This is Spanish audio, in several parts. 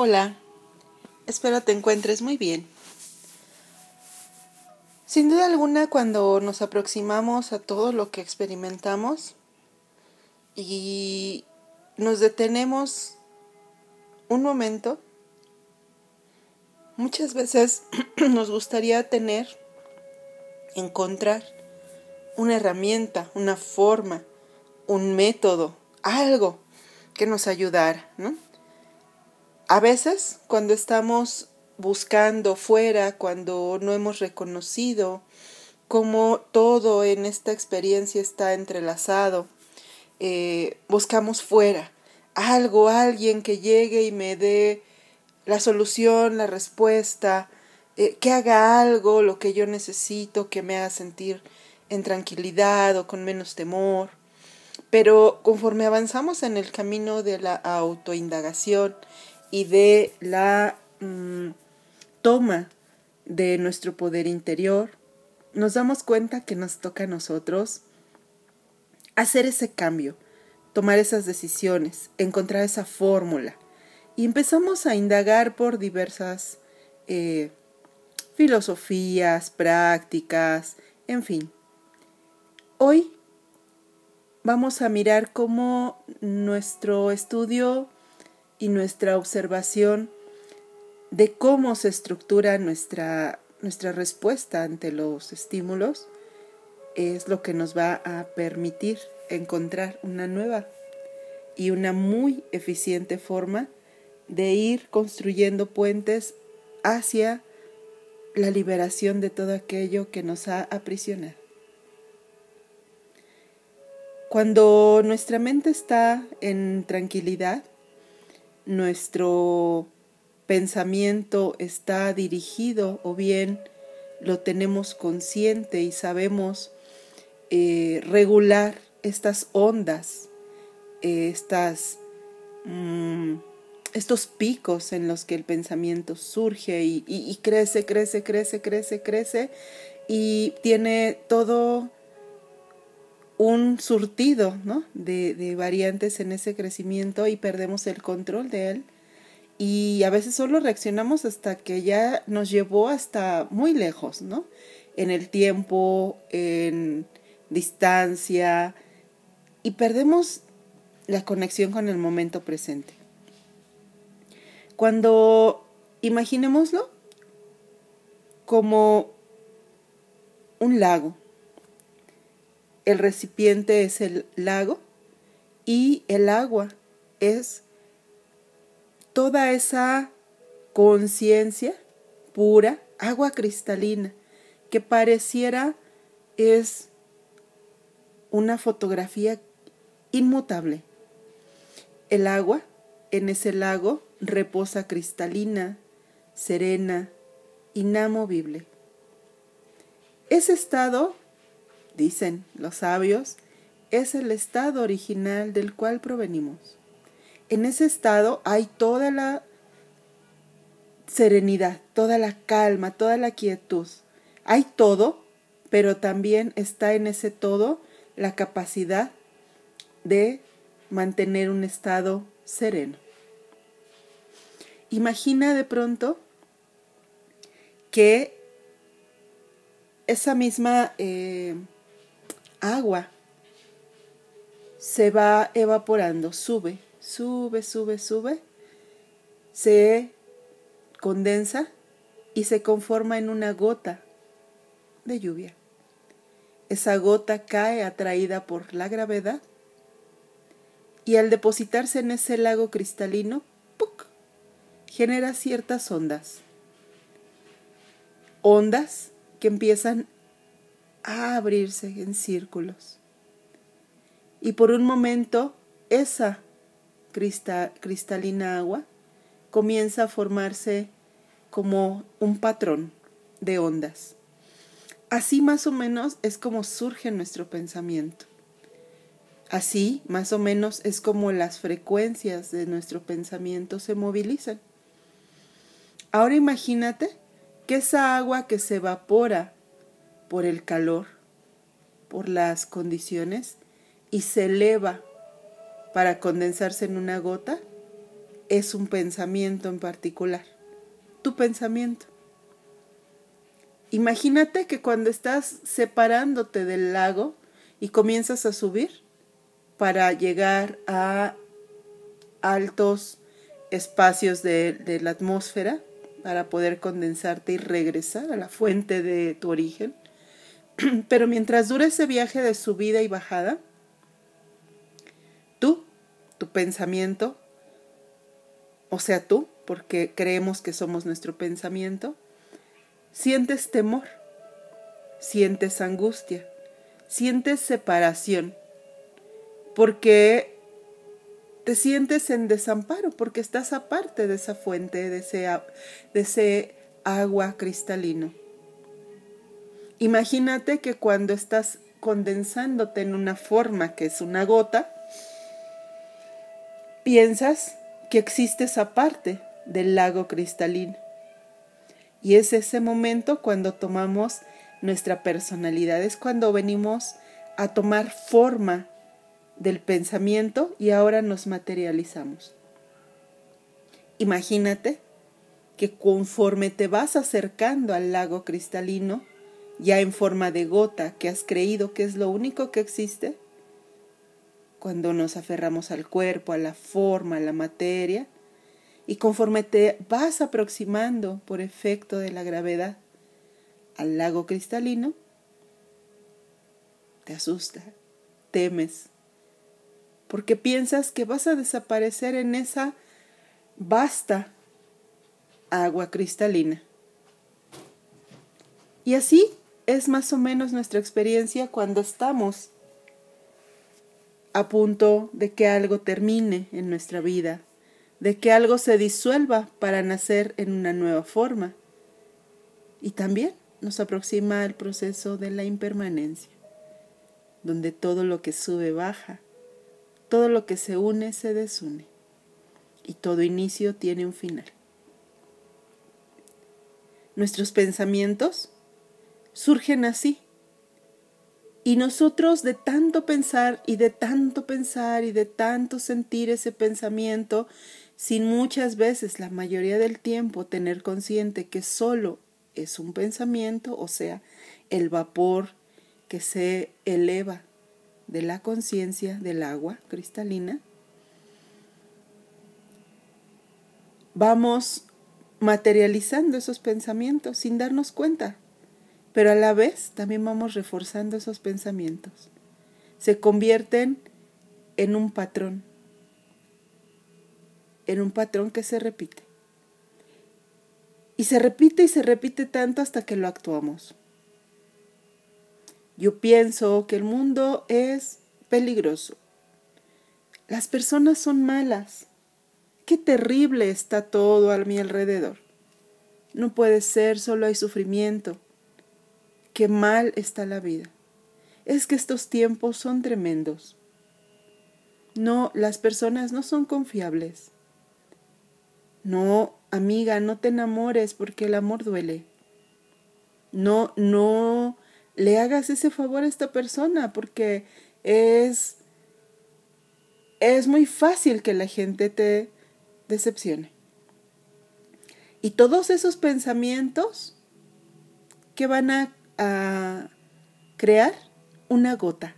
Hola, espero te encuentres muy bien. Sin duda alguna, cuando nos aproximamos a todo lo que experimentamos y nos detenemos un momento, muchas veces nos gustaría tener, encontrar una herramienta, una forma, un método, algo que nos ayudara, ¿no? A veces, cuando estamos buscando fuera, cuando no hemos reconocido cómo todo en esta experiencia está entrelazado, eh, buscamos fuera algo, alguien que llegue y me dé la solución, la respuesta, eh, que haga algo, lo que yo necesito, que me haga sentir en tranquilidad o con menos temor. Pero conforme avanzamos en el camino de la autoindagación y de la mm, toma de nuestro poder interior, nos damos cuenta que nos toca a nosotros hacer ese cambio, tomar esas decisiones, encontrar esa fórmula. Y empezamos a indagar por diversas eh, filosofías, prácticas, en fin. Hoy vamos a mirar cómo nuestro estudio y nuestra observación de cómo se estructura nuestra, nuestra respuesta ante los estímulos es lo que nos va a permitir encontrar una nueva y una muy eficiente forma de ir construyendo puentes hacia la liberación de todo aquello que nos ha aprisionado. Cuando nuestra mente está en tranquilidad, nuestro pensamiento está dirigido o bien lo tenemos consciente y sabemos eh, regular estas ondas, eh, estas, mm, estos picos en los que el pensamiento surge y, y, crece, crece, crece, crece, crece y tiene todo un surtido ¿no? de, de, variantes en ese crecimiento y perdemos el control de él. Y a veces solo reaccionamos hasta que ya nos llevó hasta muy lejos, ¿no? En el tiempo, en distancia, y perdemos la conexión con el momento presente. Cuando imaginémoslo como un lago, el recipiente es el lago y el agua es toda esa conciencia pura, agua cristalina, que pareciera es una fotografía inmutable. El agua en ese lago reposa cristalina, serena, inamovible. Ese estado dicen los sabios, es el estado original del cual provenimos. En ese estado hay toda la serenidad, toda la calma, toda la quietud. Hay todo, pero también está en ese todo la capacidad de mantener un estado sereno. Imagina de pronto que esa misma eh, agua se va evaporando, sube, sube, sube, sube, se condensa y se conforma en una gota de lluvia. Esa gota cae atraída por la gravedad y al depositarse en ese lago cristalino, ¡puc! genera ciertas ondas. Ondas que empiezan a abrirse en círculos. Y por un momento esa cristalina agua comienza a formarse como un patrón de ondas. Así más o menos es como surge nuestro pensamiento. Así más o menos es como las frecuencias de nuestro pensamiento se movilizan. Ahora imagínate que esa agua que se evapora por el calor, por las condiciones, y se eleva para condensarse en una gota, es un pensamiento en particular, tu pensamiento. Imagínate que cuando estás separándote del lago y comienzas a subir para llegar a altos espacios de, la atmósfera, para poder condensarte y regresar a la fuente de tu origen. Pero mientras dure ese viaje de subida y bajada, tú, tu pensamiento, o sea tú, porque creemos que somos nuestro pensamiento, sientes temor, sientes angustia, sientes separación, porque te sientes en desamparo porque estás aparte de esa fuente, de ese, de ese agua cristalino. Imagínate que cuando estás condensándote en una forma que es una gota, piensas que existes aparte del lago cristalino. Y es ese momento cuando tomamos nuestra personalidad, es cuando venimos a tomar forma del pensamiento y ahora nos materializamos. Imagínate que conforme te vas acercando al lago cristalino, ya en forma de gota que has creído que es lo único que existe, cuando nos aferramos al cuerpo, a la forma, a la materia, y conforme te vas aproximando por efecto de la gravedad al lago cristalino, te asusta, temes, porque piensas que vas a desaparecer en esa vasta agua cristalina. Y así es más o menos nuestra experiencia cuando estamos a punto de que algo termine en nuestra vida, de que algo se disuelva para nacer en una nueva forma. Y también nos aproxima al proceso de la impermanencia, donde todo lo que sube baja todo lo que se une se desune y todo inicio tiene un final. Nuestros pensamientos surgen así. Y nosotros de tanto pensar y de tanto pensar y de tanto sentir ese pensamiento, sin muchas veces, la mayoría del tiempo, tener consciente que solo es un pensamiento, o sea, el vapor que se eleva de la conciencia del agua cristalina, vamos materializando esos pensamientos sin darnos cuenta, pero a la vez también vamos reforzando esos pensamientos. Se convierten en un patrón, en un patrón que se repite. Y se repite y se repite tanto hasta que lo actuamos. Yo pienso que el mundo es peligroso. Las personas son malas. Qué terrible está todo a mi alrededor. No puede ser, solo hay sufrimiento. Qué mal está la vida. Es que estos tiempos son tremendos. No, las personas no son confiables. No, amiga, no te enamores porque el amor duele. No, no le hagas ese favor a esta persona porque es, es muy fácil que la gente te decepcione. Y todos esos pensamientos que van a, a crear una gota,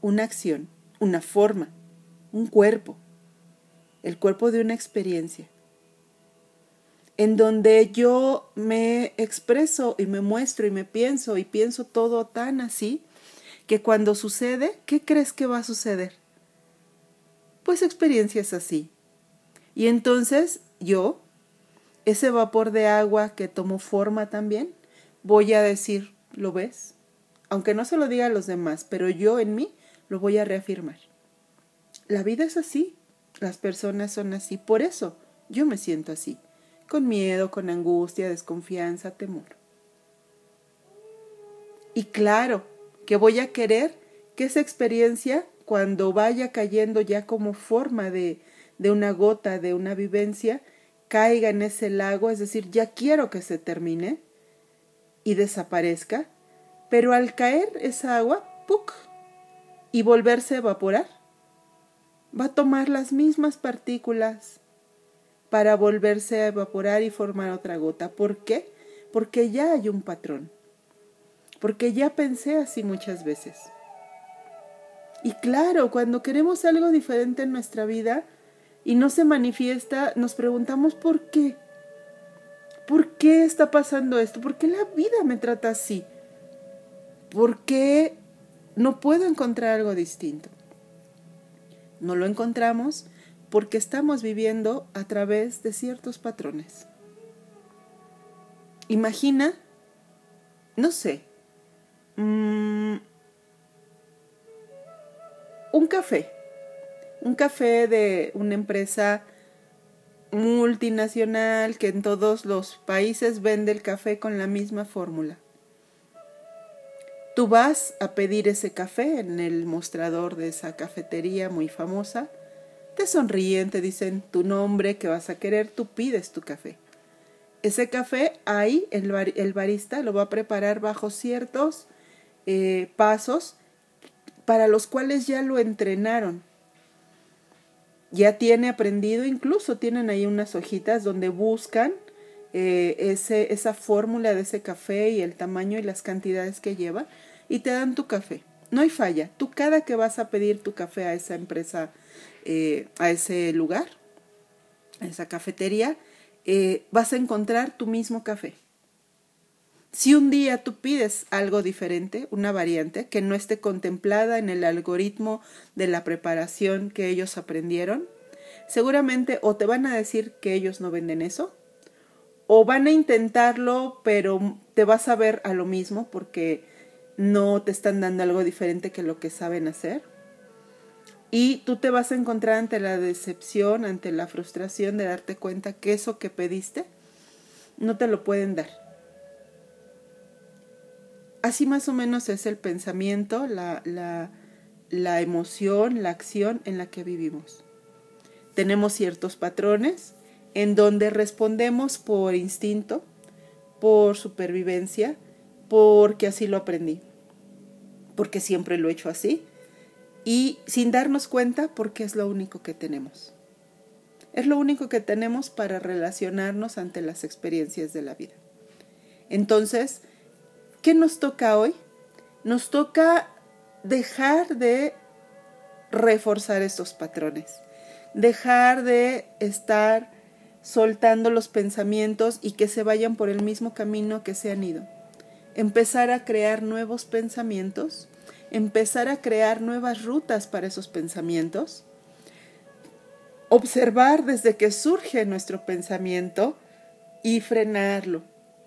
una acción, una forma, un cuerpo, el cuerpo de una experiencia en donde yo me expreso y me muestro y me pienso y pienso todo tan así, que cuando sucede, ¿qué crees que va a suceder? Pues experiencias así. Y entonces yo, ese vapor de agua que tomó forma también, voy a decir, ¿lo ves? Aunque no se lo diga a los demás, pero yo en mí lo voy a reafirmar. La vida es así, las personas son así, por eso yo me siento así con miedo, con angustia, desconfianza, temor. Y claro que voy a querer que esa experiencia, cuando vaya cayendo ya como forma de, de una gota, de una vivencia, caiga en ese lago, es decir, ya quiero que se termine y desaparezca, pero al caer esa agua, ¡puc! y volverse a evaporar, va a tomar las mismas partículas para volverse a evaporar y formar otra gota. ¿Por qué? Porque ya hay un patrón. Porque ya pensé así muchas veces. Y claro, cuando queremos algo diferente en nuestra vida y no se manifiesta, nos preguntamos por qué. ¿Por qué está pasando esto? ¿Por qué la vida me trata así? ¿Por qué no puedo encontrar algo distinto? No lo encontramos porque estamos viviendo a través de ciertos patrones. Imagina, no sé, mm, un café, un café de una empresa multinacional que en todos los países vende el café con la misma fórmula. Tú vas a pedir ese café en el mostrador de esa cafetería muy famosa, te sonríen, te dicen tu nombre que vas a querer, tú pides tu café. Ese café ahí el, barista lo va a preparar bajo ciertos eh, pasos para los cuales ya lo entrenaron ya tiene aprendido, incluso tienen ahí unas hojitas donde buscan eh, ese, esa fórmula de ese café y el tamaño y las cantidades que lleva y te dan tu café. No hay falla. Tú cada que vas a pedir tu café a esa empresa, eh, a ese lugar, a esa cafetería, eh, vas a encontrar tu mismo café. Si un día tú pides algo diferente, una variante que no esté contemplada en el algoritmo de la preparación que ellos aprendieron, seguramente o te van a decir que ellos no venden eso, o van a intentarlo, pero te vas a ver a lo mismo porque no te están dando algo diferente que lo que saben hacer. Y tú te vas a encontrar ante la decepción, ante la frustración de darte cuenta que eso que pediste no te lo pueden dar así más o menos es el pensamiento, la, la, la emoción, la acción en la que vivimos. Tenemos ciertos patrones en donde respondemos por instinto, por supervivencia, porque así lo aprendí, porque siempre lo he hecho así, y sin darnos cuenta porque es lo único que tenemos. Es lo único que tenemos para relacionarnos ante las experiencias de la vida. Entonces, ¿Qué nos toca hoy? Nos toca dejar de reforzar estos patrones, dejar de estar soltando los pensamientos y que se vayan por el mismo camino que se han ido. Empezar a crear nuevos pensamientos, empezar a crear nuevas rutas para esos pensamientos, observar desde que surge nuestro pensamiento y frenarlo,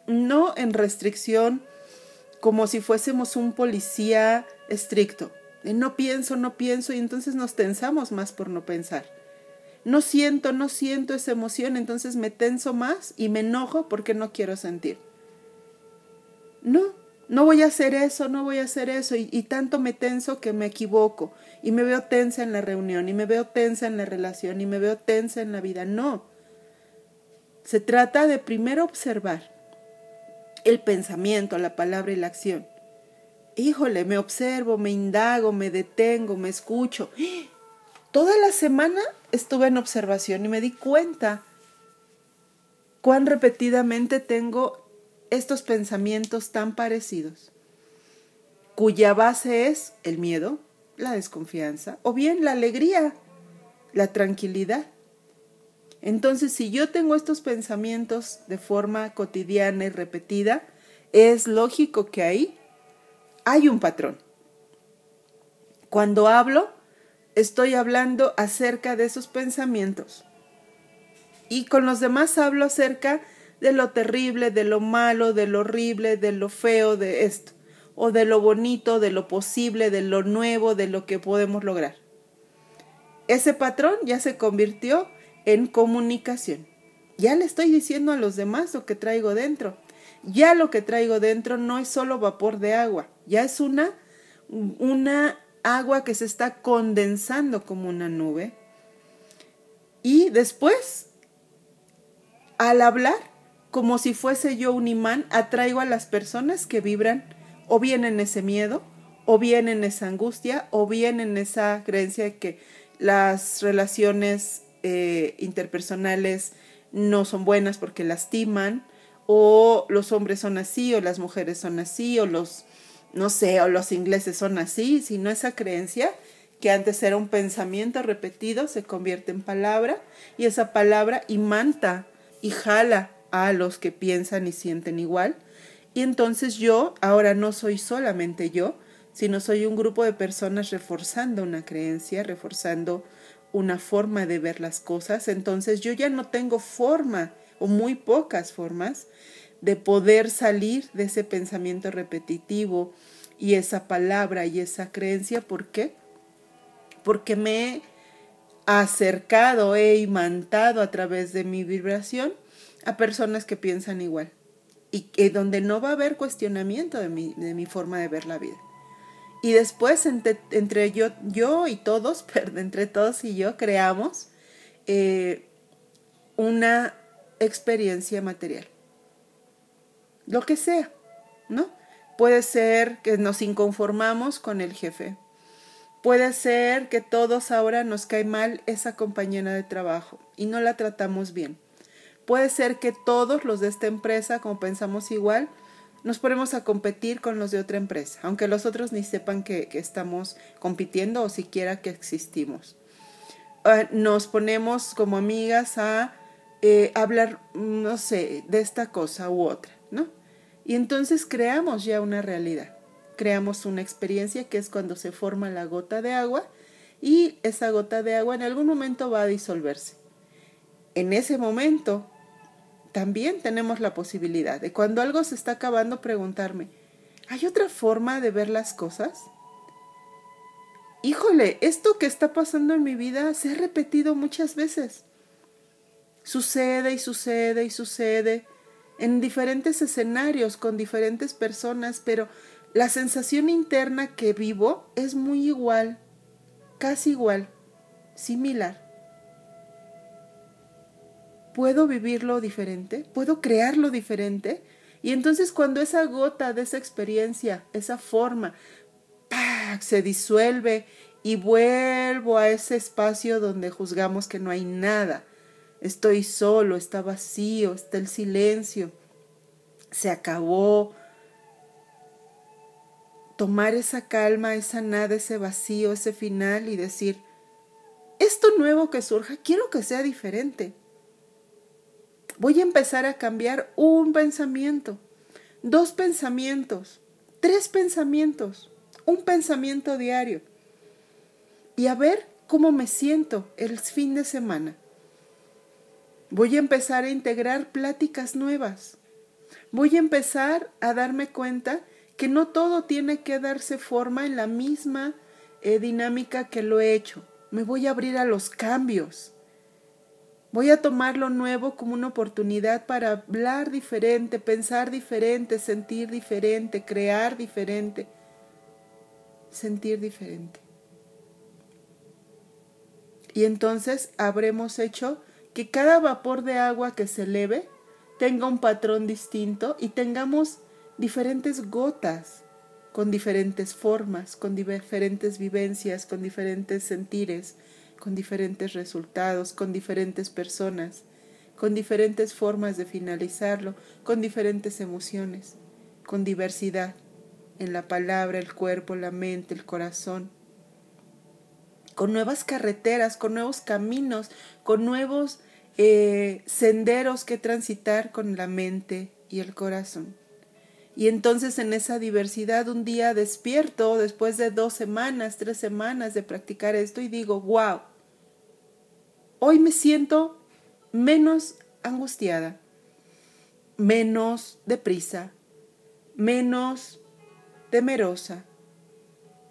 no en restricción como si fuésemos un policía estricto. no pienso, no pienso y entonces nos tensamos más por no pensar. No siento, no siento esa emoción, entonces me tenso más y me enojo porque no quiero sentir. No, no voy a hacer eso, no voy a hacer eso y, y tanto me tenso que me equivoco y me veo tensa en la reunión y me veo tensa en la relación y me veo tensa en la vida. No. Se trata de primero observar el pensamiento, la palabra y la acción. Híjole, me observo, me indago, me detengo, me escucho. Toda la semana estuve en observación y me di cuenta cuán repetidamente tengo estos pensamientos tan parecidos, cuya base es el miedo, la desconfianza o bien la alegría, la tranquilidad. Entonces, si yo tengo estos pensamientos de forma cotidiana y repetida, es lógico que ahí hay un patrón. Cuando hablo, estoy hablando acerca de esos pensamientos. Y con los demás hablo acerca de lo terrible, de lo malo, de lo horrible, de lo feo de esto, o de lo bonito, de lo posible, de lo nuevo, de lo que podemos lograr. Ese patrón ya se convirtió en comunicación. Ya le estoy diciendo a los demás lo que traigo dentro. Ya lo que traigo dentro no es solo vapor de agua, ya es una, una agua que se está condensando como una nube. Y después, al hablar, como si fuese yo un imán, atraigo a las personas que vibran o bien en ese miedo, o bien en esa angustia, o bien en esa creencia de que las relaciones eh, interpersonales no son buenas porque lastiman, o los hombres son así, o las mujeres son así, o los, no sé, o los ingleses son así, sino esa creencia que antes era un pensamiento repetido se convierte en palabra y esa palabra imanta y jala a los que piensan y sienten igual. Y entonces yo ahora no soy solamente yo, sino soy un grupo de personas reforzando una creencia, reforzando una forma de ver las cosas. Entonces yo ya no tengo forma o muy pocas formas de poder salir de ese pensamiento repetitivo y esa palabra y esa creencia. ¿Por qué? Porque me he acercado, he imantado a través de mi vibración a personas que piensan igual y que donde no va a haber cuestionamiento de mi, de mi forma de ver la vida. Y después entre, yo, yo y todos, perdón, entre todos y yo creamos eh, una experiencia material. Lo que sea, ¿no? Puede ser que nos inconformamos con el jefe. Puede ser que todos ahora nos cae mal esa compañera de trabajo y no la tratamos bien. Puede ser que todos los de esta empresa, como pensamos igual, nos ponemos a competir con los de otra empresa, aunque los otros ni sepan que, estamos compitiendo o siquiera que existimos. Ah, nos ponemos como amigas a eh, hablar, no sé, de esta cosa u otra, ¿no? Y entonces creamos ya una realidad, creamos una experiencia que es cuando se forma la gota de agua y esa gota de agua en algún momento va a disolverse. En ese momento también tenemos la posibilidad de cuando algo se está acabando preguntarme, ¿hay otra forma de ver las cosas? Híjole, esto que está pasando en mi vida se ha repetido muchas veces. Sucede y sucede y sucede en diferentes escenarios con diferentes personas, pero la sensación interna que vivo es muy igual, casi igual, similar. ¿Puedo vivirlo diferente? ¿Puedo crearlo diferente? Y entonces cuando esa gota de esa experiencia, esa forma, se disuelve y vuelvo a ese espacio donde juzgamos que no hay nada. Estoy solo, está vacío, está el silencio. Se acabó. Tomar esa calma, esa nada, ese vacío, ese final y decir, esto nuevo que surja, quiero que sea diferente voy a empezar a cambiar un pensamiento, dos pensamientos, tres pensamientos, un pensamiento diario. Y a ver cómo me siento el fin de semana. Voy a empezar a integrar pláticas nuevas. Voy a empezar a darme cuenta que no todo tiene que darse forma en la misma eh, dinámica que lo he hecho. Me voy a abrir a los cambios. Voy a tomar lo nuevo como una oportunidad para hablar diferente, pensar diferente, sentir diferente, crear diferente, sentir diferente. Y entonces habremos hecho que cada vapor de agua que se eleve tenga un patrón distinto y tengamos diferentes gotas con diferentes formas, con diferentes vivencias, con diferentes sentires, con diferentes resultados, con diferentes personas, con diferentes formas de finalizarlo, con diferentes emociones, con diversidad en la palabra, el cuerpo, la mente, el corazón, con nuevas carreteras, con nuevos caminos, con nuevos eh, senderos que transitar con la mente y el corazón. Y entonces en esa diversidad un día despierto después de dos semanas, tres semanas de practicar esto y digo, wow, hoy me siento menos angustiada, menos deprisa, menos temerosa,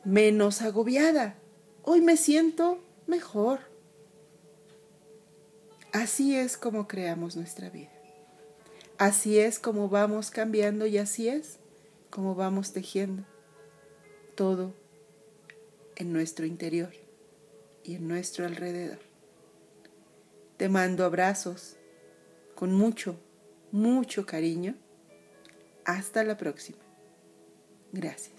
menos agobiada. Hoy me siento mejor. Así es como creamos nuestra vida. Así es como vamos cambiando y así es como vamos tejiendo todo en nuestro interior y en nuestro alrededor. Te mando abrazos con mucho, mucho cariño. Hasta la próxima. Gracias.